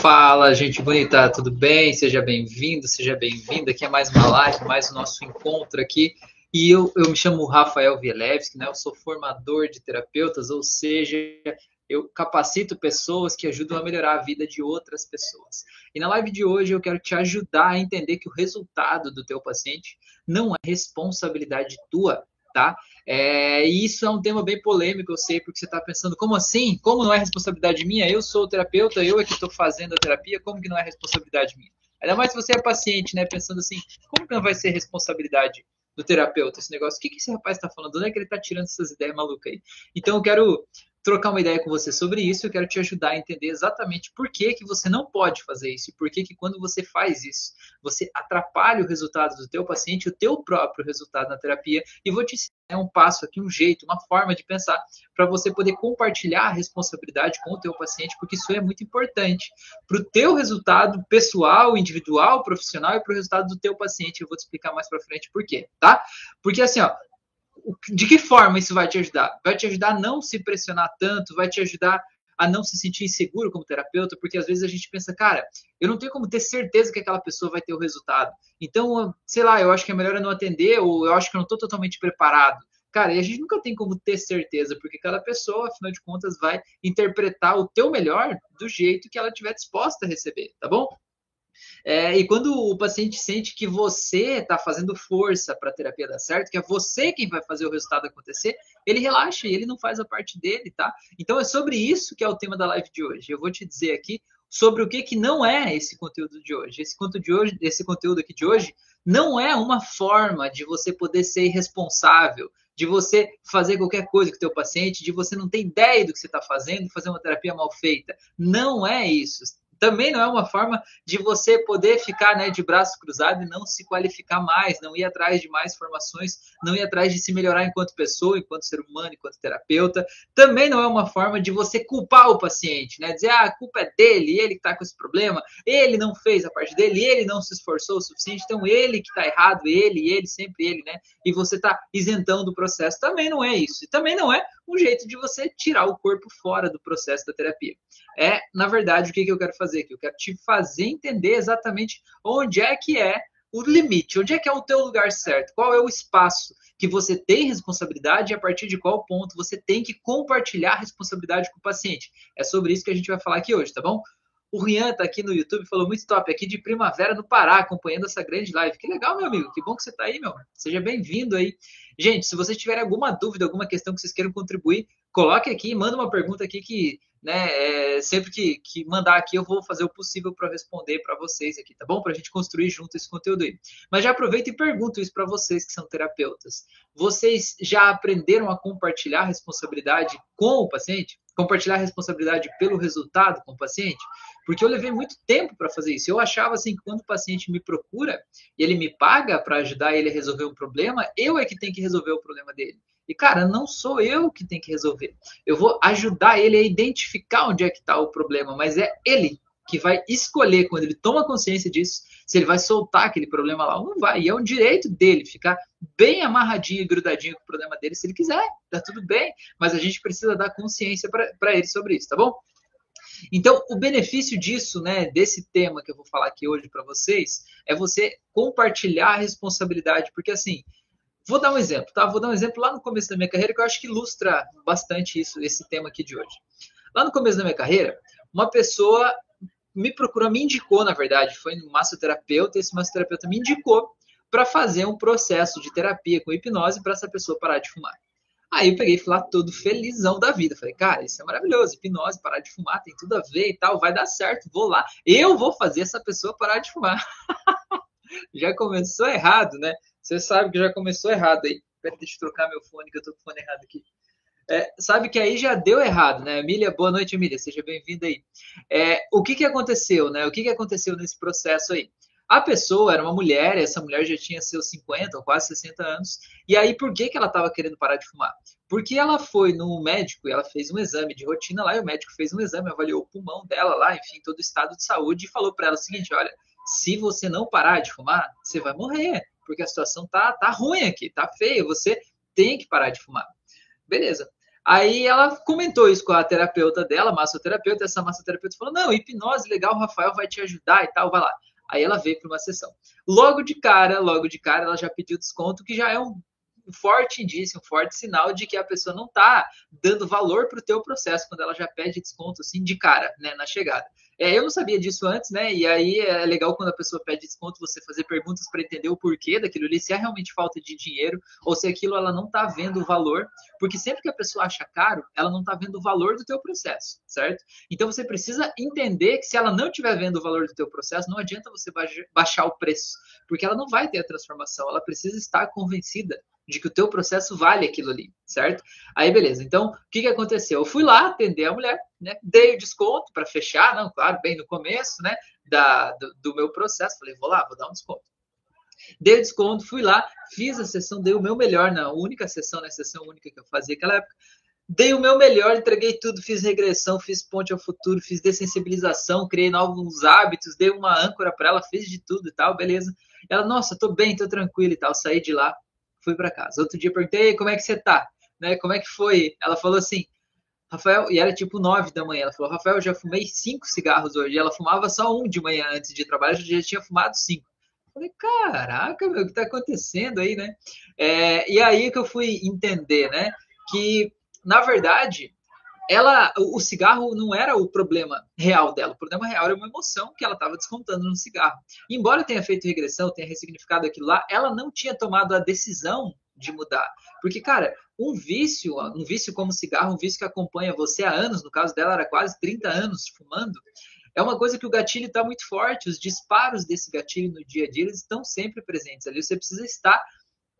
Fala, gente bonita, tudo bem? Seja bem-vindo, seja bem-vinda. Aqui é mais uma live, mais o nosso encontro aqui. E eu, eu me chamo Rafael Vielewski, né? Eu sou formador de terapeutas, ou seja, eu capacito pessoas que ajudam a melhorar a vida de outras pessoas. E na live de hoje eu quero te ajudar a entender que o resultado do teu paciente não é responsabilidade tua, tá? É, e isso é um tema bem polêmico, eu sei, porque você está pensando, como assim? Como não é responsabilidade minha? Eu sou o terapeuta, eu é que estou fazendo a terapia, como que não é responsabilidade minha? Ainda mais se você é paciente, né? Pensando assim, como que não vai ser responsabilidade do terapeuta esse negócio? O que, que esse rapaz está falando? Onde é que ele está tirando essas ideias malucas aí? Então eu quero trocar uma ideia com você sobre isso. Eu quero te ajudar a entender exatamente por que, que você não pode fazer isso e por que, que quando você faz isso, você atrapalha o resultado do teu paciente, o teu próprio resultado na terapia. E vou te ensinar um passo aqui, um jeito, uma forma de pensar para você poder compartilhar a responsabilidade com o teu paciente, porque isso é muito importante para o teu resultado pessoal, individual, profissional e para o resultado do teu paciente. Eu vou te explicar mais para frente por quê, tá? Porque assim, ó, de que forma isso vai te ajudar? Vai te ajudar a não se pressionar tanto, vai te ajudar a não se sentir inseguro como terapeuta, porque às vezes a gente pensa, cara, eu não tenho como ter certeza que aquela pessoa vai ter o resultado. Então, sei lá, eu acho que é melhor eu não atender, ou eu acho que eu não estou totalmente preparado. Cara, e a gente nunca tem como ter certeza, porque cada pessoa, afinal de contas, vai interpretar o teu melhor do jeito que ela estiver disposta a receber, tá bom? É, e quando o paciente sente que você está fazendo força para a terapia dar certo, que é você quem vai fazer o resultado acontecer, ele relaxa e ele não faz a parte dele, tá? Então é sobre isso que é o tema da live de hoje. Eu vou te dizer aqui sobre o que, que não é esse conteúdo de hoje. Esse conteúdo, de hoje. esse conteúdo aqui de hoje não é uma forma de você poder ser irresponsável, de você fazer qualquer coisa com o teu paciente, de você não ter ideia do que você está fazendo, fazer uma terapia mal feita. Não é isso também não é uma forma de você poder ficar né, de braço cruzado e não se qualificar mais, não ir atrás de mais formações, não ir atrás de se melhorar enquanto pessoa, enquanto ser humano, enquanto terapeuta. Também não é uma forma de você culpar o paciente, né? Dizer, ah, a culpa é dele, ele que está com esse problema, ele não fez a parte dele, ele não se esforçou o suficiente, então ele que está errado, ele, ele, sempre ele, né? E você está isentando do processo. Também não é isso. E também não é um jeito de você tirar o corpo fora do processo da terapia. É, na verdade, o que, que eu quero fazer aqui? Eu quero te fazer entender exatamente onde é que é o limite, onde é que é o teu lugar certo, qual é o espaço que você tem responsabilidade e a partir de qual ponto você tem que compartilhar responsabilidade com o paciente. É sobre isso que a gente vai falar aqui hoje, tá bom? O Rian tá aqui no YouTube, falou muito top, aqui de Primavera no Pará, acompanhando essa grande live. Que legal, meu amigo, que bom que você tá aí, meu. Seja bem-vindo aí. Gente, se vocês tiverem alguma dúvida, alguma questão que vocês queiram contribuir, coloque aqui, manda uma pergunta aqui que, né, é, sempre que, que mandar aqui eu vou fazer o possível para responder para vocês aqui, tá bom? Para a gente construir junto esse conteúdo aí. Mas já aproveito e pergunto isso para vocês que são terapeutas. Vocês já aprenderam a compartilhar responsabilidade com o paciente? Compartilhar responsabilidade pelo resultado com o paciente? Porque eu levei muito tempo para fazer isso. Eu achava assim que quando o paciente me procura e ele me paga para ajudar ele a resolver um problema, eu é que tenho que resolver o problema dele. E, cara, não sou eu que tenho que resolver. Eu vou ajudar ele a identificar onde é que está o problema, mas é ele que vai escolher, quando ele toma consciência disso, se ele vai soltar aquele problema lá ou não vai. E é um direito dele ficar bem amarradinho e grudadinho com o problema dele, se ele quiser, tá tudo bem. Mas a gente precisa dar consciência para ele sobre isso, tá bom? Então, o benefício disso, né, desse tema que eu vou falar aqui hoje para vocês, é você compartilhar a responsabilidade, porque assim, vou dar um exemplo, tá? Vou dar um exemplo lá no começo da minha carreira que eu acho que ilustra bastante isso, esse tema aqui de hoje. Lá no começo da minha carreira, uma pessoa me procurou, me indicou, na verdade, foi um massoterapeuta, esse massoterapeuta me indicou para fazer um processo de terapia com hipnose para essa pessoa parar de fumar. Aí eu peguei e fui lá todo felizão da vida. Falei, cara, isso é maravilhoso. Hipnose, parar de fumar, tem tudo a ver e tal, vai dar certo, vou lá. Eu vou fazer essa pessoa parar de fumar. já começou errado, né? Você sabe que já começou errado aí. Pera, deixa eu trocar meu fone, que eu tô com o fone errado aqui. É, sabe que aí já deu errado, né? Emília, boa noite, Emília, seja bem-vinda aí. É, o que que aconteceu, né? O que que aconteceu nesse processo aí? A pessoa era uma mulher, essa mulher já tinha seus 50 ou quase 60 anos. E aí, por que, que ela estava querendo parar de fumar? Porque ela foi no médico e ela fez um exame de rotina lá, e o médico fez um exame, avaliou o pulmão dela lá, enfim, todo o estado de saúde, e falou para ela o seguinte: olha, se você não parar de fumar, você vai morrer, porque a situação tá, tá ruim aqui, tá feia, você tem que parar de fumar. Beleza. Aí ela comentou isso com a terapeuta dela, massoterapeuta, essa massoterapeuta falou: não, hipnose legal, Rafael vai te ajudar e tal, vai lá. Aí ela veio para uma sessão. Logo de cara, logo de cara, ela já pediu desconto, que já é um um forte indício, um forte sinal de que a pessoa não está dando valor para o teu processo quando ela já pede desconto assim de cara, né, na chegada. É, eu não sabia disso antes, né? E aí é legal quando a pessoa pede desconto você fazer perguntas para entender o porquê daquilo ali, se é realmente falta de dinheiro ou se aquilo ela não está vendo o valor, porque sempre que a pessoa acha caro, ela não está vendo o valor do teu processo, certo? Então você precisa entender que se ela não estiver vendo o valor do teu processo, não adianta você baixar o preço, porque ela não vai ter a transformação, ela precisa estar convencida de que o teu processo vale aquilo ali, certo? Aí, beleza. Então, o que, que aconteceu? Eu fui lá atender a mulher, né? Dei o desconto para fechar, não, claro, bem no começo, né? Da, do, do, meu processo. Falei, vou lá, vou dar um desconto. Dei o desconto, fui lá, fiz a sessão, dei o meu melhor, na única sessão, na né? sessão única que eu fazia naquela época. Dei o meu melhor, entreguei tudo, fiz regressão, fiz ponte ao futuro, fiz dessensibilização, criei novos hábitos, dei uma âncora para ela, fiz de tudo e tal, beleza. Ela, nossa, tô bem, tô tranquilo e tal. Saí de lá, fui para casa. Outro dia perguntei, como é que você tá? Né? Como é que foi? Ela falou assim, Rafael, e era tipo nove da manhã. Ela falou, Rafael, eu já fumei cinco cigarros hoje. E ela fumava só um de manhã antes de trabalhar, já tinha fumado cinco. Eu falei, caraca, meu, o que tá acontecendo aí, né? É, e aí que eu fui entender, né? Que, na verdade, ela, o cigarro não era o problema real dela. O problema real era uma emoção que ela estava descontando no cigarro. Embora tenha feito regressão, tenha ressignificado aquilo lá, ela não tinha tomado a decisão de mudar. Porque, cara, um vício, um vício como cigarro, um vício que acompanha você há anos, no caso dela era quase 30 anos fumando, é uma coisa que o gatilho está muito forte, os disparos desse gatilho no dia a dia, eles estão sempre presentes ali. Você precisa estar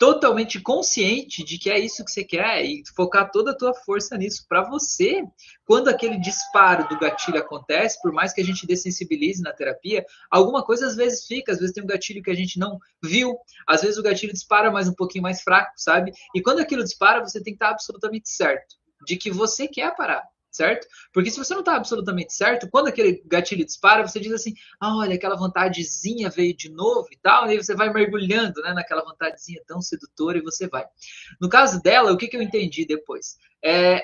totalmente consciente de que é isso que você quer e focar toda a tua força nisso para você. Quando aquele disparo do gatilho acontece, por mais que a gente dessensibilize na terapia, alguma coisa às vezes fica, às vezes tem um gatilho que a gente não viu, às vezes o gatilho dispara mais um pouquinho mais fraco, sabe? E quando aquilo dispara, você tem que estar absolutamente certo de que você quer parar certo? Porque se você não está absolutamente certo, quando aquele gatilho dispara, você diz assim, ah, olha, aquela vontadezinha veio de novo e tal, e aí você vai mergulhando né, naquela vontadezinha tão sedutora e você vai. No caso dela, o que, que eu entendi depois? É,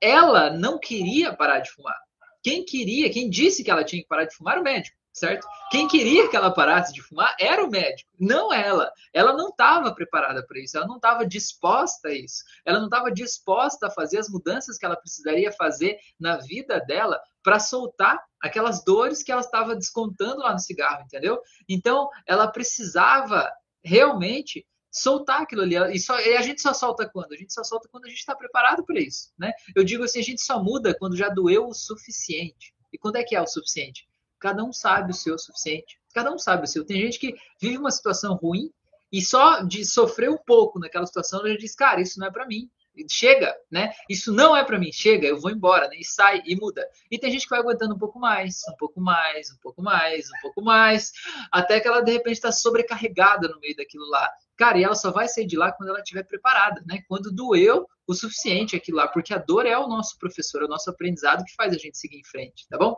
ela não queria parar de fumar. Quem queria, quem disse que ela tinha que parar de fumar o médico certo? Quem queria que ela parasse de fumar era o médico, não ela. Ela não estava preparada para isso, ela não estava disposta a isso. Ela não estava disposta a fazer as mudanças que ela precisaria fazer na vida dela para soltar aquelas dores que ela estava descontando lá no cigarro, entendeu? Então, ela precisava realmente soltar aquilo ali. E, só, e, a gente só solta quando? A gente só solta quando a gente está preparado para isso, né? Eu digo assim, a gente só muda quando já doeu o suficiente. E quando é que é o suficiente? Cada um sabe o seu o suficiente. Cada um sabe o seu. Tem gente que vive uma situação ruim e só de sofrer um pouco naquela situação, já diz, cara, isso não é para mim. Chega, né? Isso não é para mim. Chega, eu vou embora, né? E sai e muda. E tem gente que vai aguentando um pouco mais, um pouco mais, um pouco mais, um pouco mais, até que ela de repente está sobrecarregada no meio daquilo lá. Cara, e ela só vai sair de lá quando ela estiver preparada, né? Quando doeu o suficiente aquilo lá, porque a dor é o nosso professor, é o nosso aprendizado que faz a gente seguir em frente, tá bom?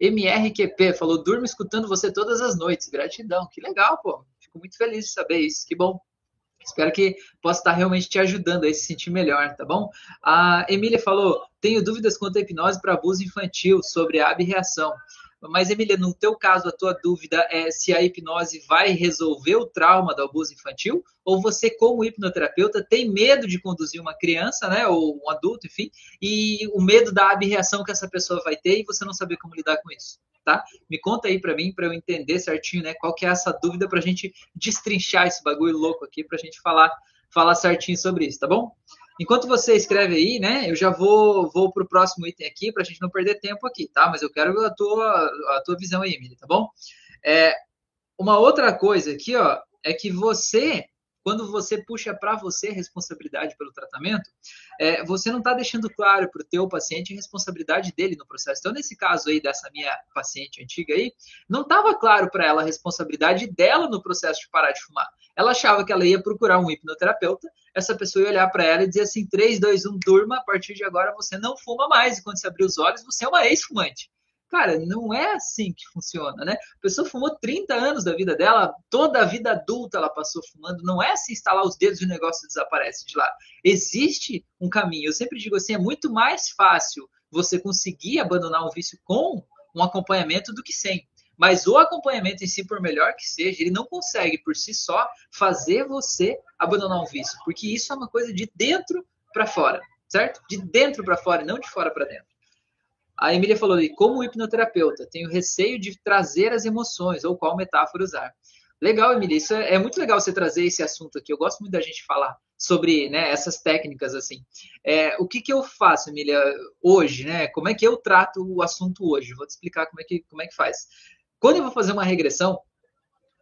MRQP falou: durmo escutando você todas as noites. Gratidão. Que legal, pô. Fico muito feliz de saber isso. Que bom. Espero que possa estar realmente te ajudando a se sentir melhor, tá bom? A Emília falou: tenho dúvidas quanto à hipnose para abuso infantil sobre a abreação. Mas, Emília, no teu caso, a tua dúvida é se a hipnose vai resolver o trauma do abuso infantil? Ou você, como hipnoterapeuta, tem medo de conduzir uma criança, né? Ou um adulto, enfim, e o medo da abreação que essa pessoa vai ter e você não saber como lidar com isso, tá? Me conta aí para mim, para eu entender certinho, né? Qual que é essa dúvida para a gente destrinchar esse bagulho louco aqui, para a gente falar, falar certinho sobre isso, tá bom? Enquanto você escreve aí, né, eu já vou, vou para o próximo item aqui, para a gente não perder tempo aqui, tá? Mas eu quero a tua, a tua visão aí, Emília, tá bom? É, uma outra coisa aqui, ó, é que você quando você puxa para você a responsabilidade pelo tratamento, é, você não está deixando claro para o teu paciente a responsabilidade dele no processo. Então, nesse caso aí dessa minha paciente antiga aí, não estava claro para ela a responsabilidade dela no processo de parar de fumar. Ela achava que ela ia procurar um hipnoterapeuta, essa pessoa ia olhar para ela e dizer assim, 3, 2, 1, durma, a partir de agora você não fuma mais. E quando você abrir os olhos, você é uma ex-fumante. Cara, não é assim que funciona, né? A pessoa fumou 30 anos da vida dela, toda a vida adulta ela passou fumando. Não é assim instalar os dedos e o negócio desaparece de lá. Existe um caminho. Eu sempre digo assim, é muito mais fácil você conseguir abandonar um vício com um acompanhamento do que sem. Mas o acompanhamento em si, por melhor que seja, ele não consegue por si só fazer você abandonar um vício, porque isso é uma coisa de dentro para fora, certo? De dentro para fora, não de fora para dentro. A Emília falou ali, como hipnoterapeuta, tenho receio de trazer as emoções, ou qual metáfora usar. Legal, Emília, isso é, é, muito legal você trazer esse assunto aqui. Eu gosto muito da gente falar sobre né, essas técnicas assim. É, o que, que eu faço, Emília, hoje, né? Como é que eu trato o assunto hoje? Vou te explicar como é que, como é que faz. Quando eu vou fazer uma regressão,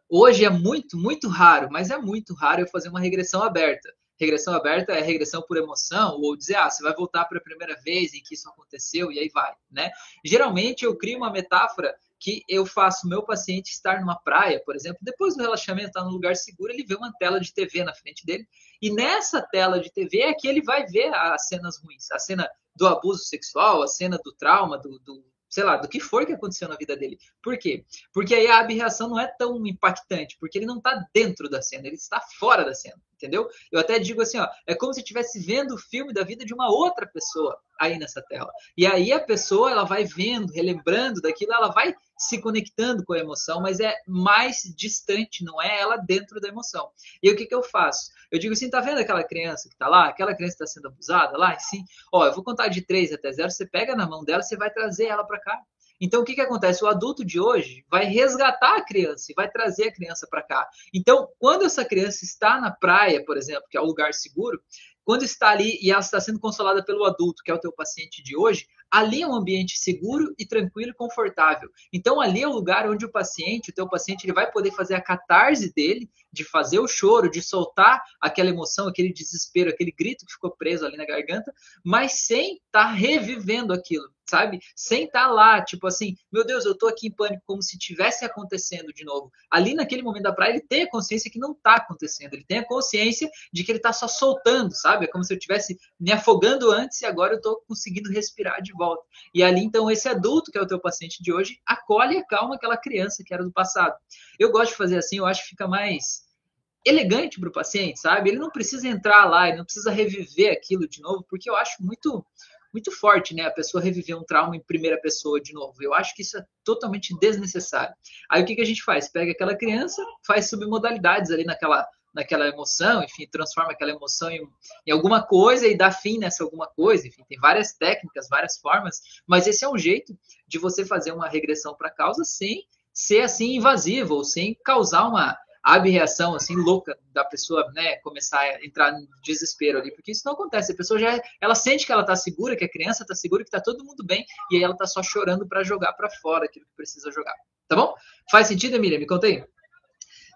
hoje é muito, muito raro, mas é muito raro eu fazer uma regressão aberta. Regressão aberta é regressão por emoção, ou dizer, ah, você vai voltar para a primeira vez em que isso aconteceu, e aí vai, né? Geralmente eu crio uma metáfora que eu faço meu paciente estar numa praia, por exemplo, depois do relaxamento, estar tá num lugar seguro, ele vê uma tela de TV na frente dele, e nessa tela de TV é que ele vai ver as cenas ruins, a cena do abuso sexual, a cena do trauma, do, do sei lá, do que for que aconteceu na vida dele. Por quê? Porque aí a abreação não é tão impactante, porque ele não está dentro da cena, ele está fora da cena, entendeu? Eu até digo assim, ó, é como se estivesse vendo o filme da vida de uma outra pessoa aí nessa tela. E aí a pessoa, ela vai vendo, relembrando daquilo, ela vai se conectando com a emoção, mas é mais distante, não é ela dentro da emoção. E o que, que eu faço? Eu digo assim, tá vendo aquela criança que tá lá? Aquela criança está sendo abusada lá? Sim. Ó, eu vou contar de 3 até 0, você pega na mão dela, você vai trazer ela para cá. Então, o que, que acontece? O adulto de hoje vai resgatar a criança e vai trazer a criança para cá. Então, quando essa criança está na praia, por exemplo, que é um lugar seguro, quando está ali e ela está sendo consolada pelo adulto, que é o teu paciente de hoje, ali é um ambiente seguro e tranquilo e confortável. Então ali é o lugar onde o paciente, o teu paciente, ele vai poder fazer a catarse dele, de fazer o choro, de soltar aquela emoção, aquele desespero, aquele grito que ficou preso ali na garganta, mas sem estar tá revivendo aquilo sabe? Sem estar tá lá, tipo assim, meu Deus, eu tô aqui em pânico, como se tivesse acontecendo de novo. Ali naquele momento da praia, ele tem a consciência que não tá acontecendo, ele tem a consciência de que ele tá só soltando, sabe? É como se eu estivesse me afogando antes e agora eu tô conseguindo respirar de volta. E ali, então, esse adulto, que é o teu paciente de hoje, acolhe e acalma aquela criança que era do passado. Eu gosto de fazer assim, eu acho que fica mais elegante para o paciente, sabe? Ele não precisa entrar lá, ele não precisa reviver aquilo de novo, porque eu acho muito muito forte, né? A pessoa reviver um trauma em primeira pessoa de novo. Eu acho que isso é totalmente desnecessário. Aí o que, que a gente faz? Pega aquela criança, faz submodalidades ali naquela naquela emoção, enfim, transforma aquela emoção em, em, alguma coisa e dá fim nessa alguma coisa, enfim, tem várias técnicas, várias formas, mas esse é um jeito de você fazer uma regressão para a causa sem ser assim invasivo ou sem causar uma abreação assim louca da pessoa, né, começar a entrar em desespero ali, porque isso não acontece. A pessoa já ela sente que ela está segura, que a criança está segura, que está todo mundo bem, e aí ela está só chorando para jogar para fora aquilo que precisa jogar. Tá bom? Faz sentido, Emília? Me conta aí.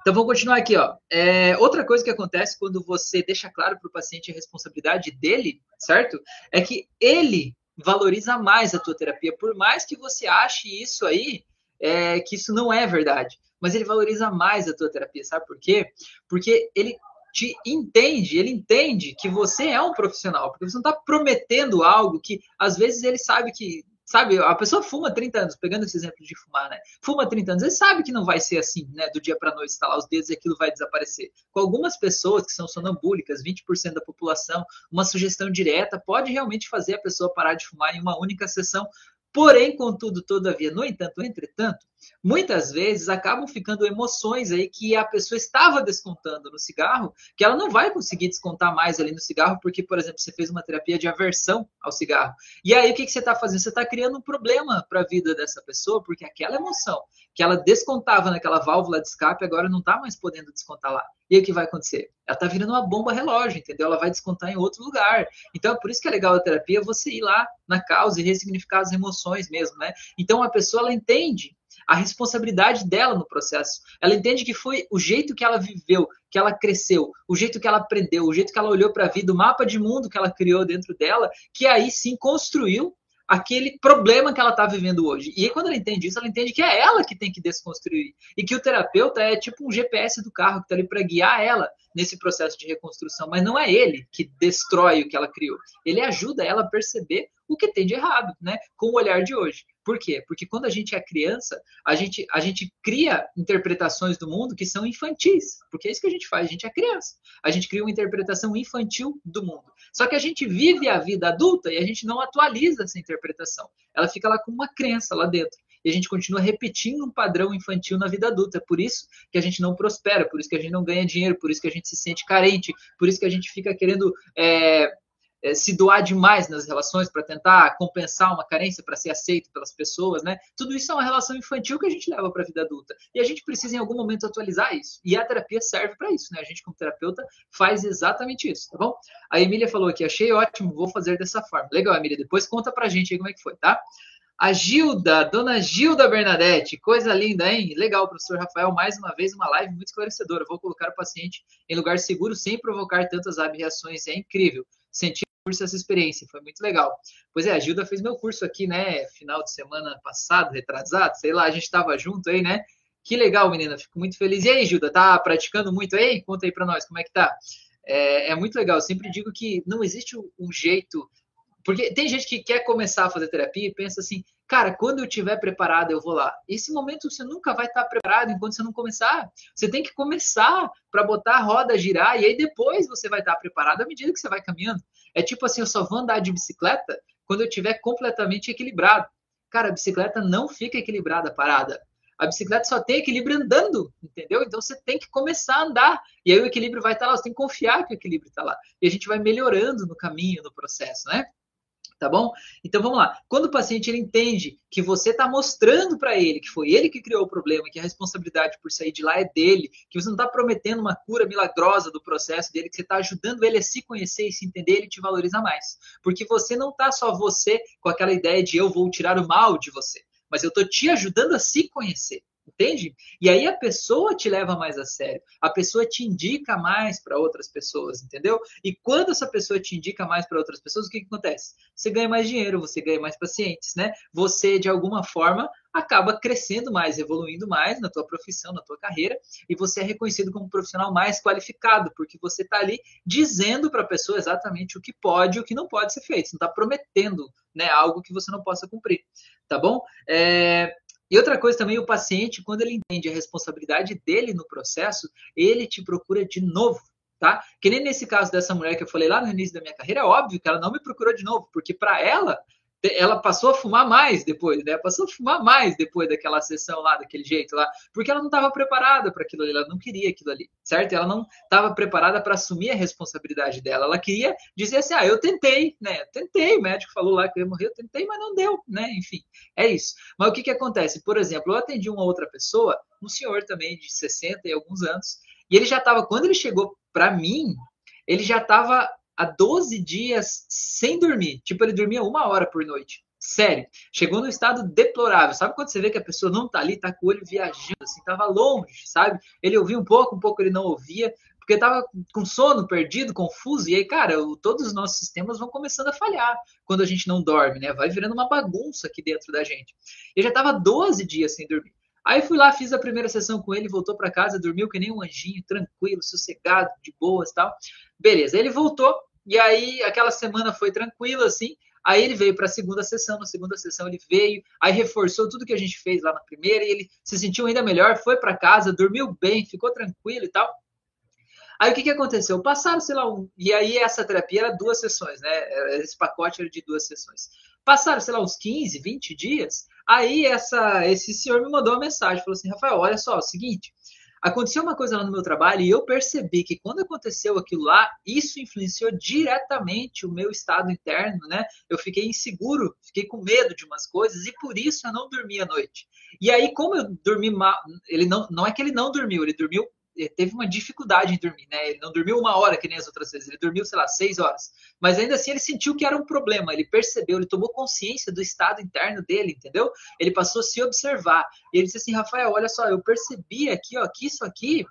Então vamos continuar aqui, ó. É, outra coisa que acontece quando você deixa claro para o paciente a responsabilidade dele, certo? É que ele valoriza mais a tua terapia, por mais que você ache isso aí, é, que isso não é verdade mas ele valoriza mais a tua terapia, sabe por quê? Porque ele te entende, ele entende que você é um profissional, porque você não está prometendo algo que às vezes ele sabe que sabe, a pessoa fuma 30 anos, pegando esse exemplo de fumar, né? Fuma 30 anos, ele sabe que não vai ser assim, né? Do dia para noite, estalar os dedos e aquilo vai desaparecer. Com algumas pessoas que são sonambúlicas, 20% da população, uma sugestão direta pode realmente fazer a pessoa parar de fumar em uma única sessão, Porém, contudo, todavia, no entanto, entretanto, muitas vezes acabam ficando emoções aí que a pessoa estava descontando no cigarro, que ela não vai conseguir descontar mais ali no cigarro, porque, por exemplo, você fez uma terapia de aversão ao cigarro. E aí, o que, que você está fazendo? Você está criando um problema para a vida dessa pessoa, porque aquela emoção que ela descontava naquela válvula de escape, agora não está mais podendo descontar lá. E aí o que vai acontecer? Ela está virando uma bomba relógio, entendeu? Ela vai descontar em outro lugar. Então, é por isso que é legal a terapia você ir lá na causa e ressignificar as emoções mesmo, né? Então, a pessoa, ela entende a responsabilidade dela no processo. Ela entende que foi o jeito que ela viveu, que ela cresceu, o jeito que ela aprendeu, o jeito que ela olhou para a vida, o mapa de mundo que ela criou dentro dela, que aí sim construiu aquele problema que ela está vivendo hoje. E aí, quando ela entende isso, ela entende que é ela que tem que desconstruir. E que o terapeuta é tipo um GPS do carro que está ali para guiar ela nesse processo de reconstrução. Mas não é ele que destrói o que ela criou. Ele ajuda ela a perceber o que tem de errado, né? Com o olhar de hoje. Por quê? Porque quando a gente é criança, a gente, a gente cria interpretações do mundo que são infantis. Porque é isso que a gente faz, a gente é criança. A gente cria uma interpretação infantil do mundo. Só que a gente vive a vida adulta e a gente não atualiza essa interpretação. Ela fica lá com uma crença lá dentro. E a gente continua repetindo um padrão infantil na vida adulta. É por isso que a gente não prospera, por isso que a gente não ganha dinheiro, por isso que a gente se sente carente, por isso que a gente fica querendo é, é, se doar demais nas relações para tentar compensar uma carência para ser aceito pelas pessoas, né? Tudo isso é uma relação infantil que a gente leva para a vida adulta. E a gente precisa em algum momento atualizar isso. E a terapia serve para isso, né? A gente como terapeuta faz exatamente isso, tá bom? A Emília falou aqui, achei ótimo, vou fazer dessa forma. Legal, Emília, depois conta pra gente aí como é que foi, tá? A Gilda, dona Gilda Bernadette, coisa linda, hein? Legal, professor Rafael, mais uma vez uma live muito esclarecedora. Vou colocar o paciente em lugar seguro sem provocar tantas abreações, é incrível. Senti curso essa experiência, foi muito legal. Pois é, a Gilda fez meu curso aqui, né, final de semana passado, retrasado, sei lá, a gente estava junto aí, né? Que legal, menina, fico muito feliz. E aí, Gilda, tá praticando muito aí? Conta aí para nós, como é que tá? É, é, muito legal, eu sempre digo que não existe um jeito porque tem gente que quer começar a fazer terapia e pensa assim, cara, quando eu estiver preparado, eu vou lá. Esse momento você nunca vai estar preparado enquanto você não começar. Você tem que começar para botar a roda girar e aí depois você vai estar preparado à medida que você vai caminhando. É tipo assim, eu só vou andar de bicicleta quando eu estiver completamente equilibrado. Cara, a bicicleta não fica equilibrada parada. A bicicleta só tem equilíbrio andando, entendeu? Então você tem que começar a andar. E aí o equilíbrio vai estar lá, você tem que confiar que o equilíbrio está lá. E a gente vai melhorando no caminho, no processo, né? Tá bom? Então vamos lá. Quando o paciente ele entende que você está mostrando para ele que foi ele que criou o problema, que a responsabilidade por sair de lá é dele, que você não está prometendo uma cura milagrosa do processo dele, que você está ajudando ele a se conhecer e se entender, ele te valoriza mais. Porque você não está só você com aquela ideia de eu vou tirar o mal de você, mas eu estou te ajudando a se conhecer. Entende? E aí a pessoa te leva mais a sério, a pessoa te indica mais para outras pessoas, entendeu? E quando essa pessoa te indica mais para outras pessoas, o que, que acontece? Você ganha mais dinheiro, você ganha mais pacientes, né? Você, de alguma forma, acaba crescendo mais, evoluindo mais na tua profissão, na tua carreira, e você é reconhecido como um profissional mais qualificado, porque você está ali dizendo para a pessoa exatamente o que pode e o que não pode ser feito. Você não está prometendo né, algo que você não possa cumprir, tá bom? É, e outra coisa também, o paciente, quando ele entende a responsabilidade dele no processo, ele te procura de novo, tá? Que nem nesse caso dessa mulher que eu falei lá no início da minha carreira, é óbvio que ela não me procurou de novo, porque para ela ela passou a fumar mais depois, né? Passou a fumar mais depois daquela sessão lá, daquele jeito lá, porque ela não estava preparada para aquilo ali, ela não queria aquilo ali, certo? Ela não estava preparada para assumir a responsabilidade dela. Ela queria dizer assim: ah, eu tentei, né? Eu tentei, o médico falou lá que eu ia morrer, eu tentei, mas não deu, né? Enfim, é isso. Mas o que, que acontece? Por exemplo, eu atendi uma outra pessoa, um senhor também de 60 e alguns anos, e ele já estava, quando ele chegou para mim, ele já estava há 12 dias sem dormir. Tipo, ele dormia uma hora por noite. Sério, chegou no estado deplorável. Sabe quando você vê que a pessoa não tá ali, tá com o olho viajando, assim, tava longe, sabe? Ele ouvia um pouco, um pouco ele não ouvia, porque tava com sono, perdido, confuso. E aí, cara, todos os nossos sistemas vão começando a falhar quando a gente não dorme, né? Vai virando uma bagunça aqui dentro da gente. Eu já tava 12 dias sem dormir. Aí fui lá, fiz a primeira sessão com ele, voltou para casa, dormiu que nem um anjinho, tranquilo, sossegado, de boas tal. Beleza, ele voltou, e aí, aquela semana foi tranquila, assim. Aí ele veio para a segunda sessão, na segunda sessão ele veio, aí reforçou tudo que a gente fez lá na primeira, e ele se sentiu ainda melhor, foi para casa, dormiu bem, ficou tranquilo e tal. Aí o que, que aconteceu? Passaram, sei lá, um. E aí essa terapia era duas sessões, né? Esse pacote era de duas sessões. Passaram, sei lá, uns 15, 20 dias. Aí essa, esse senhor me mandou uma mensagem, falou assim: Rafael, olha só, é o seguinte, Aconteceu uma coisa lá no meu trabalho e eu percebi que quando aconteceu aquilo lá, isso influenciou diretamente o meu estado interno, né? Eu fiquei inseguro, fiquei com medo de umas coisas e por isso eu não dormi à noite. E aí, como eu dormi mal, ele não, não é que ele não dormiu, ele dormiu teve uma dificuldade em dormir, né? Ele não dormiu uma hora que nem as outras vezes, ele dormiu, sei lá, seis horas. Mas ainda assim ele sentiu que era um problema, ele percebeu, ele tomou consciência do estado interno dele, entendeu? Ele passou a se observar. E ele disse assim, Rafael, olha só, eu percebi aqui, ó, que isso aqui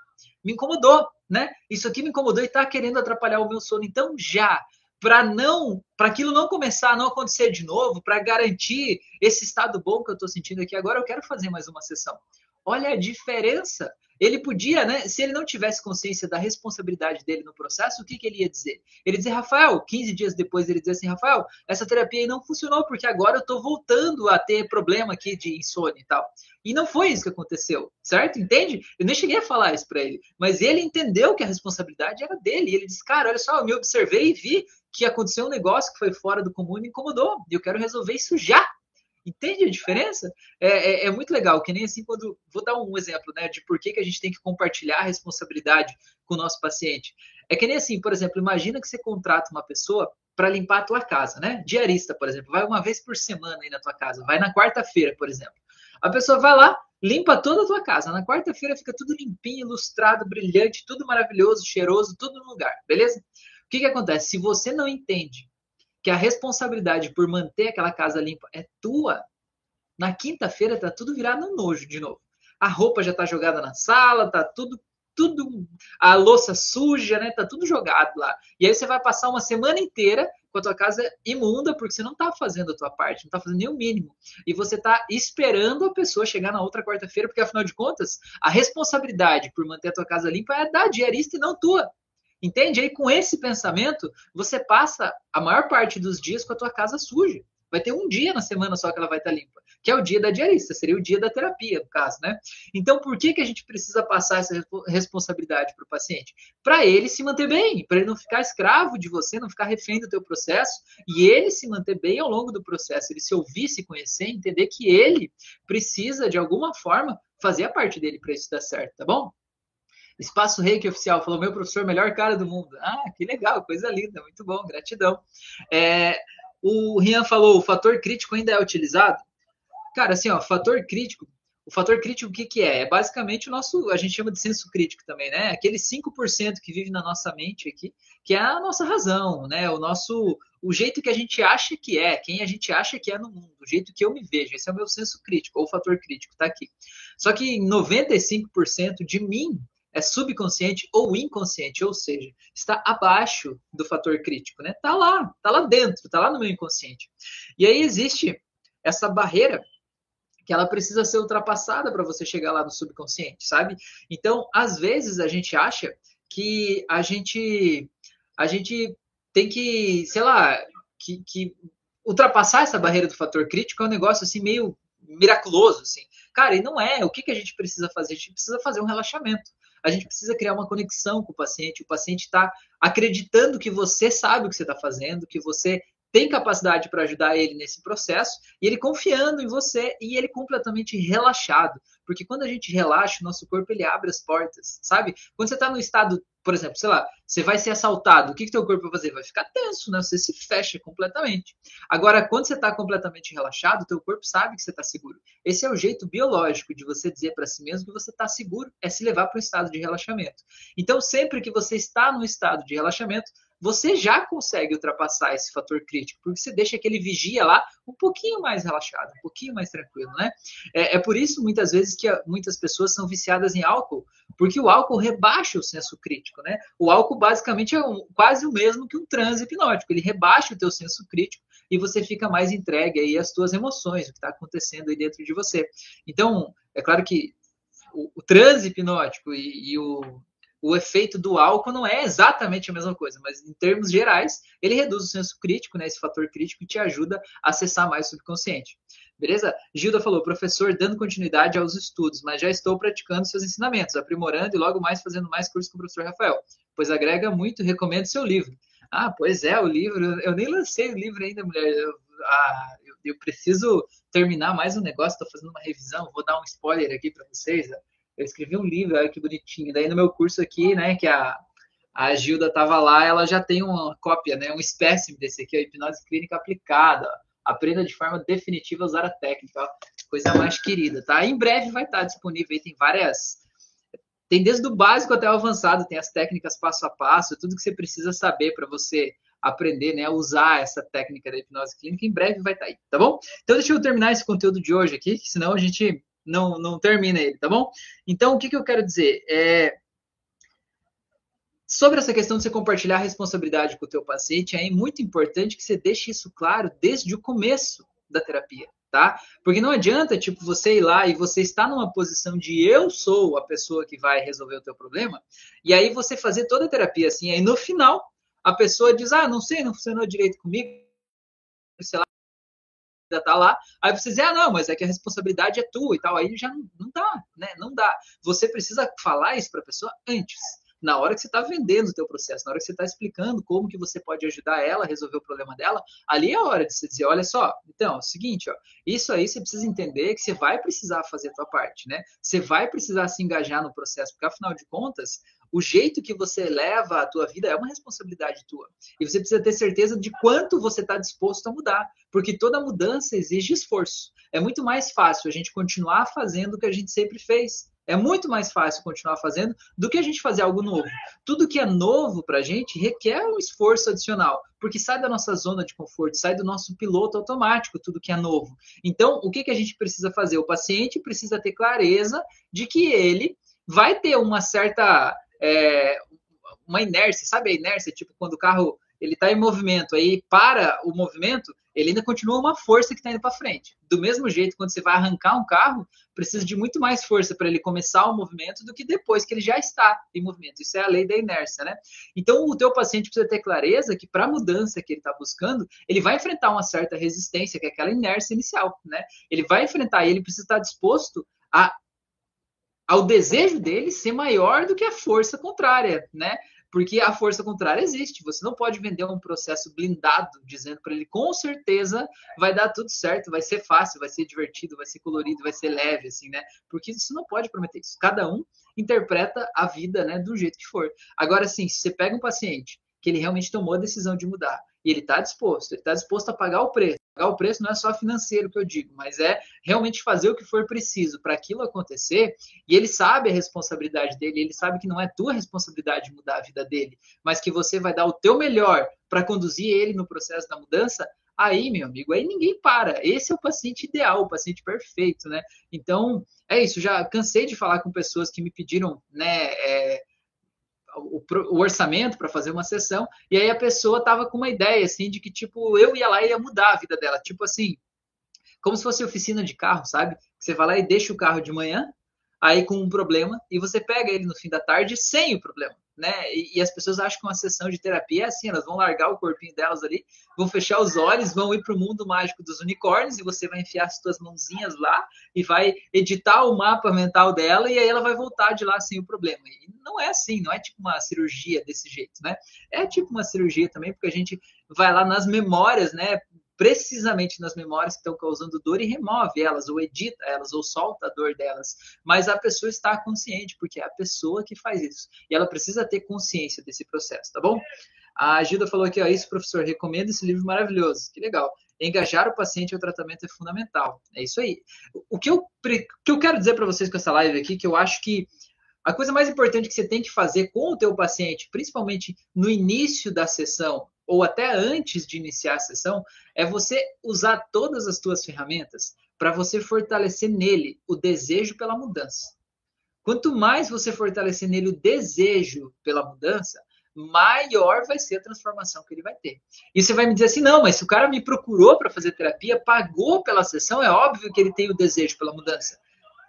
me incomodou, né? Isso aqui me incomodou e tá querendo atrapalhar o meu sono. Então já para não, para aquilo não começar a não acontecer de novo, para garantir esse estado bom que eu estou sentindo aqui agora, eu quero fazer mais uma sessão. Olha a diferença Ele podia, né? Se ele não tivesse consciência da responsabilidade dele no processo, o que, que ele ia dizer? Ele dizer, Rafael, 15 dias depois ele dizer assim, Rafael, essa terapia aí não funcionou porque agora eu tô voltando a ter problema aqui de insônia e tal. E não foi isso que aconteceu, certo? Entende? Eu nem cheguei a falar isso para ele, mas ele entendeu que a responsabilidade era dele. Ele disse, cara, olha só, eu me observei e vi que aconteceu um negócio que foi fora do comum e me incomodou. E eu quero resolver isso já. Entende a diferença? É, é, é, muito legal, que nem assim quando. Vou dar um exemplo né, de por que, que a gente tem que compartilhar a responsabilidade com o nosso paciente. É que nem assim, por exemplo, imagina que você contrata uma pessoa para limpar a tua casa, né? Diarista, por exemplo, vai uma vez por semana aí na tua casa, vai na quarta-feira, por exemplo. A pessoa vai lá, limpa toda a tua casa. Na quarta-feira fica tudo limpinho, ilustrado, brilhante, tudo maravilhoso, cheiroso, tudo no lugar, beleza? O que, que acontece? Se você não entende que a responsabilidade por manter aquela casa limpa é tua, na quinta-feira tá tudo virado no nojo de novo. A roupa já tá jogada na sala, tá tudo tudo a louça suja, né? Tá tudo jogado lá. E aí você vai passar uma semana inteira com a tua casa imunda porque você não tá fazendo a tua parte, não tá fazendo nem o mínimo. E você tá esperando a pessoa chegar na outra quarta-feira, porque afinal de contas, a responsabilidade por manter a tua casa limpa é da diarista e não tua. Entende? Aí com esse pensamento, você passa a maior parte dos dias com a tua casa suja. Vai ter um dia na semana só que ela vai estar limpa, que é o dia da diarista, seria o dia da terapia, no caso, né? Então, por que, que a gente precisa passar essa responsabilidade para o paciente? Para ele se manter bem, para ele não ficar escravo de você, não ficar refém do teu processo, e ele se manter bem ao longo do processo, ele se ouvir, se conhecer, entender que ele precisa, de alguma forma, fazer a parte dele para isso dar certo, tá bom? Espaço Reiki Oficial falou: meu professor, melhor cara do mundo. Ah, que legal, coisa linda, muito bom, gratidão. É, o Rian falou: o fator crítico ainda é utilizado? Cara, assim, ó, fator crítico. O fator crítico, o que, que é? É basicamente o nosso, a gente chama de senso crítico também, né? Aquele 5% que vive na nossa mente aqui, que é a nossa razão, né? O nosso, o jeito que a gente acha que é, quem a gente acha que é no mundo, o jeito que eu me vejo. Esse é o meu senso crítico, ou o fator crítico, tá aqui. Só que 95% de mim é subconsciente ou inconsciente, ou seja, está abaixo do fator crítico, né? Tá lá, tá lá dentro, tá lá no meu inconsciente. E aí existe essa barreira que ela precisa ser ultrapassada para você chegar lá no subconsciente, sabe? Então, às vezes a gente acha que a gente a gente tem que, sei lá, que, que ultrapassar essa barreira do fator crítico é um negócio assim meio miraculoso, assim. Cara, e não é. O que, que a gente precisa fazer? A gente precisa fazer um relaxamento a gente precisa criar uma conexão com o paciente. O paciente está acreditando que você sabe o que você está fazendo, que você tem capacidade para ajudar ele nesse processo e ele confiando em você e ele completamente relaxado. Porque quando a gente relaxa, o nosso corpo ele abre as portas, sabe? Quando você está no estado, por exemplo, sei lá, você vai ser assaltado, o que, que teu corpo vai fazer? Vai ficar tenso, né? Você se fecha completamente. Agora, quando você está completamente relaxado, teu corpo sabe que você está seguro. Esse é o jeito biológico de você dizer para si mesmo que você está seguro, é se levar para o estado de relaxamento. Então, sempre que você está no estado de relaxamento, você já consegue ultrapassar esse fator crítico, porque você deixa aquele vigia lá um pouquinho mais relaxado, um pouquinho mais tranquilo, né? É, é por isso, muitas vezes, que muitas pessoas são viciadas em álcool, porque o álcool rebaixa o senso crítico, né? O álcool basicamente é um, quase o mesmo que um transe hipnótico, ele rebaixa o teu senso crítico e você fica mais entregue aí às tuas emoções, o que está acontecendo aí dentro de você. Então, é claro que o, o transe hipnótico e, e o o efeito do álcool não é exatamente a mesma coisa, mas em termos gerais, ele reduz o senso crítico, né, esse fator crítico, e te ajuda a acessar mais o subconsciente. Beleza? Gilda falou, professor, dando continuidade aos estudos, mas já estou praticando seus ensinamentos, aprimorando e logo mais fazendo mais cursos com o professor Rafael, pois agrega muito, recomendo seu livro. Ah, pois é, o livro, eu nem lancei o livro ainda, mulher. Eu, ah, eu, eu preciso terminar mais um negócio, estou fazendo uma revisão, vou dar um spoiler aqui para vocês. Ó eu escrevi um livro, olha que bonitinho. Daí no meu curso aqui, né, que a, a Gilda estava lá, ela já tem uma cópia, né, um espécime desse aqui, a hipnose clínica aplicada. Aprenda de forma definitiva a usar a técnica, ó, coisa mais querida, tá? Em breve vai estar disponível tem várias. Tem desde o básico até o avançado, tem as técnicas passo a passo, tudo que você precisa saber para você aprender né, a usar essa técnica da hipnose clínica. Em breve vai estar aí, tá bom? Então, deixa eu terminar esse conteúdo de hoje aqui, senão a gente não, não termina ele, tá bom? Então, o que, que eu quero dizer? É, sobre essa questão de você compartilhar a responsabilidade com o teu paciente, é muito importante que você deixe isso claro desde o começo da terapia, tá? Porque não adianta, tipo, você ir lá e você está numa posição de eu sou a pessoa que vai resolver o teu problema, e aí você fazer toda a terapia assim, aí no final a pessoa diz, ah, não sei, não funcionou direito comigo, ainda tá lá, aí você diz, ah, não, mas é que a responsabilidade é tua e tal, aí já não, não dá, né? Não dá. Você precisa falar isso para a pessoa antes na hora que você está vendendo o teu processo, na hora que você está explicando como que você pode ajudar ela a resolver o problema dela, ali é a hora de você dizer, olha só, então, é o seguinte, ó, isso aí você precisa entender que você vai precisar fazer a tua parte, né? Você vai precisar se engajar no processo, porque afinal de contas, o jeito que você leva a tua vida é uma responsabilidade tua. E você precisa ter certeza de quanto você está disposto a mudar, porque toda mudança exige esforço. É muito mais fácil a gente continuar fazendo o que a gente sempre fez. É muito mais fácil continuar fazendo do que a gente fazer algo novo. Tudo que é novo para a gente requer um esforço adicional, porque sai da nossa zona de conforto, sai do nosso piloto automático, tudo que é novo. Então, o que, que a gente precisa fazer? O paciente precisa ter clareza de que ele vai ter uma certa. É, uma inércia, sabe a inércia? Tipo, quando o carro ele está em movimento, aí para o movimento, ele ainda continua uma força que está indo para frente. Do mesmo jeito, quando você vai arrancar um carro, precisa de muito mais força para ele começar o movimento do que depois que ele já está em movimento. Isso é a lei da inércia, né? Então, o teu paciente precisa ter clareza que para a mudança que ele está buscando, ele vai enfrentar uma certa resistência, que é aquela inércia inicial, né? Ele vai enfrentar e ele precisa estar disposto a ao desejo dele ser maior do que a força contrária, né? Porque a força contrária existe. Você não pode vender um processo blindado dizendo para ele com certeza vai dar tudo certo, vai ser fácil, vai ser divertido, vai ser colorido, vai ser leve, assim, né? Porque você não pode prometer isso. Cada um interpreta a vida, né, do jeito que for. Agora, assim, se você pega um paciente que ele realmente tomou a decisão de mudar e ele está disposto, ele está disposto a pagar o preço Pagar o preço não é só financeiro que eu digo, mas é realmente fazer o que for preciso para aquilo acontecer. E ele sabe a responsabilidade dele, ele sabe que não é tua responsabilidade mudar a vida dele, mas que você vai dar o teu melhor para conduzir ele no processo da mudança. Aí, meu amigo, aí ninguém para. Esse é o paciente ideal, o paciente perfeito, né? Então, é isso. Já cansei de falar com pessoas que me pediram, né? É, o, o orçamento para fazer uma sessão, e aí a pessoa tava com uma ideia, assim, de que, tipo, eu ia lá e ia mudar a vida dela. Tipo assim, como se fosse oficina de carro, sabe? Você vai lá e deixa o carro de manhã, aí com um problema, e você pega ele no fim da tarde sem o problema né? E, e, as pessoas acham que uma sessão de terapia é assim, elas vão largar o corpinho delas ali, vão fechar os olhos, vão ir para o mundo mágico dos unicórnios e você vai enfiar as suas mãozinhas lá e vai editar o mapa mental dela e aí ela vai voltar de lá sem o problema. E não é assim, não é tipo uma cirurgia desse jeito, né? É tipo uma cirurgia também, porque a gente vai lá nas memórias, né? Precisamente nas memórias que estão causando dor e remove elas, ou edita elas, ou solta a dor delas. Mas a pessoa está consciente, porque é a pessoa que faz isso. E ela precisa ter consciência desse processo, tá bom? A Gilda falou aqui, ó, isso, professor, recomendo esse livro maravilhoso. Que legal. Engajar o paciente ao tratamento é fundamental. É isso aí. O que eu, que eu quero dizer para vocês com essa live aqui, que eu acho que a coisa mais importante que você tem que fazer com o teu paciente, principalmente no início da sessão, ou até antes de iniciar a sessão, é você usar todas as suas ferramentas para você fortalecer nele o desejo pela mudança. Quanto mais você fortalecer nele o desejo pela mudança, maior vai ser a transformação que ele vai ter. E você vai me dizer assim: não, mas se o cara me procurou para fazer terapia, pagou pela sessão, é óbvio que ele tem o desejo pela mudança.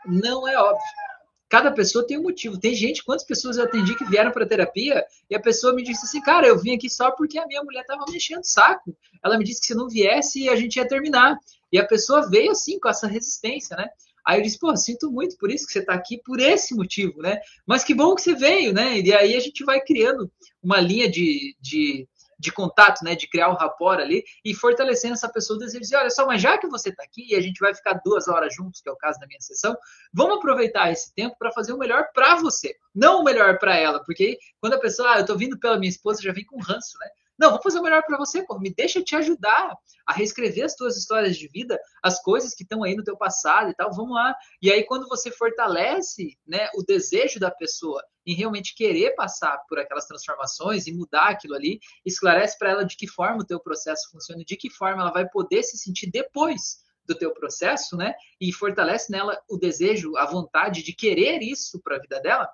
Não é óbvio. Cada pessoa tem um motivo. Tem gente, quantas pessoas eu atendi que vieram para terapia e a pessoa me disse assim, cara, eu vim aqui só porque a minha mulher estava mexendo o saco. Ela me disse que se não viesse a gente ia terminar. E a pessoa veio assim com essa resistência, né? Aí eu disse, pô, sinto muito por isso que você está aqui, por esse motivo, né? Mas que bom que você veio, né? E aí a gente vai criando uma linha de, de de contato, né, de criar o rapport ali e fortalecendo essa pessoa desejo de dizer, olha só, mas já que você está aqui e a gente vai ficar duas horas juntos, que é o caso da minha sessão, vamos aproveitar esse tempo para fazer o melhor para você, não o melhor para ela, porque quando a pessoa, ah, eu estou vindo pela minha esposa, já vem com ranço, né? Não, vou fazer o melhor para você, pô. Me deixa te ajudar a reescrever as tuas histórias de vida, as coisas que estão aí no teu passado e tal. Vamos lá. E aí, quando você fortalece né, o desejo da pessoa em realmente querer passar por aquelas transformações e mudar aquilo ali, esclarece para ela de que forma o teu processo funciona, de que forma ela vai poder se sentir depois do teu processo, né? E fortalece nela o desejo, a vontade de querer isso para a vida dela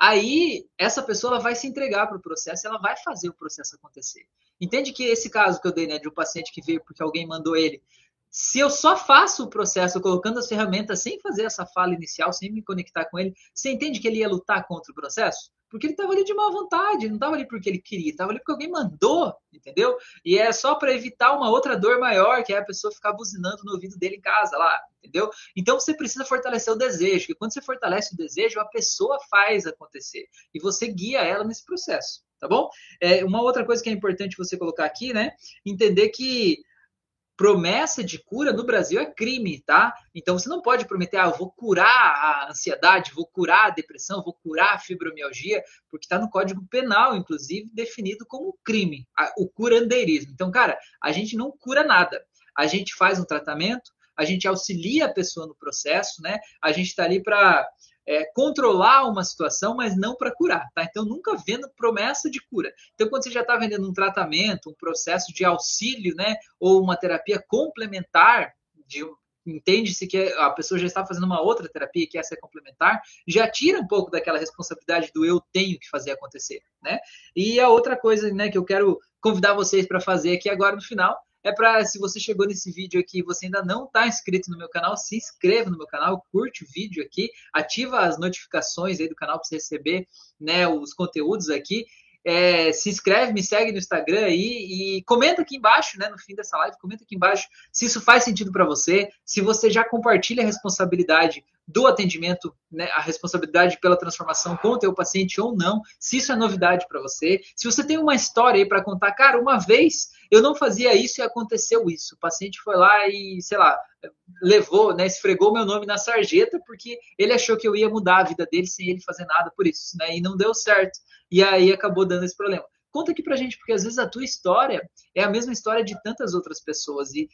aí essa pessoa ela vai se entregar para o processo, ela vai fazer o processo acontecer. Entende que esse caso que eu dei, né, de um paciente que veio porque alguém mandou ele, se eu só faço o processo colocando as ferramentas sem fazer essa fala inicial, sem me conectar com ele, você entende que ele ia lutar contra o processo? Porque ele estava ali de má vontade, não estava ali porque ele queria, estava ali porque alguém mandou, entendeu? E é só para evitar uma outra dor maior, que é a pessoa ficar buzinando no ouvido dele em casa lá, entendeu? Então você precisa fortalecer o desejo, que quando você fortalece o desejo, a pessoa faz acontecer e você guia ela nesse processo, tá bom? É, uma outra coisa que é importante você colocar aqui, né? Entender que promessa de cura no Brasil é crime, tá? Então você não pode prometer, ah, eu vou curar a ansiedade, vou curar a depressão, vou curar a fibromialgia, porque está no Código Penal, inclusive, definido como crime, o curandeirismo. Então, cara, a gente não cura nada. A gente faz um tratamento, a gente auxilia a pessoa no processo, né? A gente está ali para é, controlar uma situação, mas não para curar, tá? Então, nunca vendo promessa de cura. Então, quando você já está vendendo um tratamento, um processo de auxílio, né, ou uma terapia complementar de entende-se que a pessoa já está fazendo uma outra terapia que essa é complementar, já tira um pouco daquela responsabilidade do eu tenho que fazer acontecer, né? E a outra coisa, né, que eu quero convidar vocês para fazer aqui agora no final é para, se você chegou nesse vídeo aqui e você ainda não está inscrito no meu canal, se inscreva no meu canal, curte o vídeo aqui, ativa as notificações aí do canal para você receber né, os conteúdos aqui. É, se inscreve, me segue no Instagram aí e comenta aqui embaixo, né, no fim dessa live, comenta aqui embaixo se isso faz sentido para você, se você já compartilha a responsabilidade do atendimento, né, a responsabilidade pela transformação com o teu paciente ou não, se isso é novidade para você, se você tem uma história aí para contar, cara, uma vez eu não fazia isso e aconteceu isso, o paciente foi lá e, sei lá, levou, né, esfregou meu nome na sarjeta porque ele achou que eu ia mudar a vida dele sem ele fazer nada por isso, né, e não deu certo, e aí acabou dando esse problema. Conta aqui pra gente, porque às vezes a tua história é a mesma história de tantas outras pessoas, e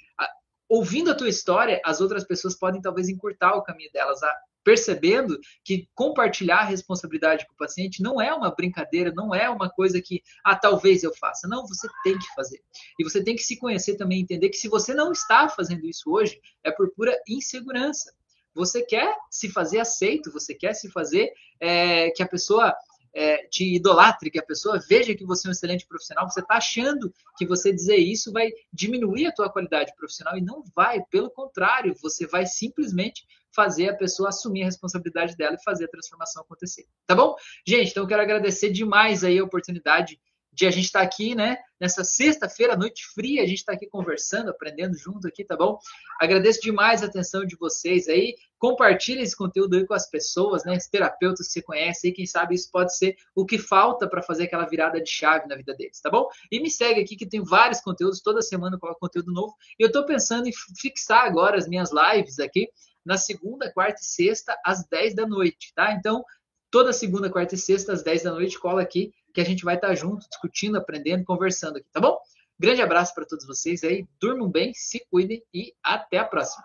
ouvindo a tua história, as outras pessoas podem talvez encurtar o caminho delas, percebendo que compartilhar a responsabilidade com o paciente não é uma brincadeira, não é uma coisa que, ah, talvez eu faça. Não, você tem que fazer. E você tem que se conhecer também, entender que se você não está fazendo isso hoje, é por pura insegurança. Você quer se fazer aceito, você quer se fazer é, que a pessoa é, te idolatre, que a pessoa veja que você é um excelente profissional, você está achando que você dizer isso vai diminuir a tua qualidade profissional e não vai, pelo contrário, você vai simplesmente fazer a pessoa assumir a responsabilidade dela e fazer a transformação acontecer. Tá bom? Gente, então eu quero agradecer demais aí a oportunidade de a gente estar tá aqui, né? Nessa sexta-feira, noite fria, a gente está aqui conversando, aprendendo junto aqui, tá bom? Agradeço demais a atenção de vocês aí. Compartilhe esse conteúdo aí com as pessoas, né? Os terapeutas que você conhece aí, quem sabe isso pode ser o que falta para fazer aquela virada de chave na vida deles, tá bom? E me segue aqui que tem vários conteúdos, toda semana com conteúdo novo. E eu estou pensando em fixar agora as minhas lives aqui na segunda, quarta e sexta, às 10 da noite, tá? Então, toda segunda, quarta e sexta, às 10 da noite, cola aqui que a gente vai estar junto, discutindo, aprendendo, conversando aqui, tá bom? Grande abraço para todos vocês aí, durmam bem, se cuidem e até a próxima.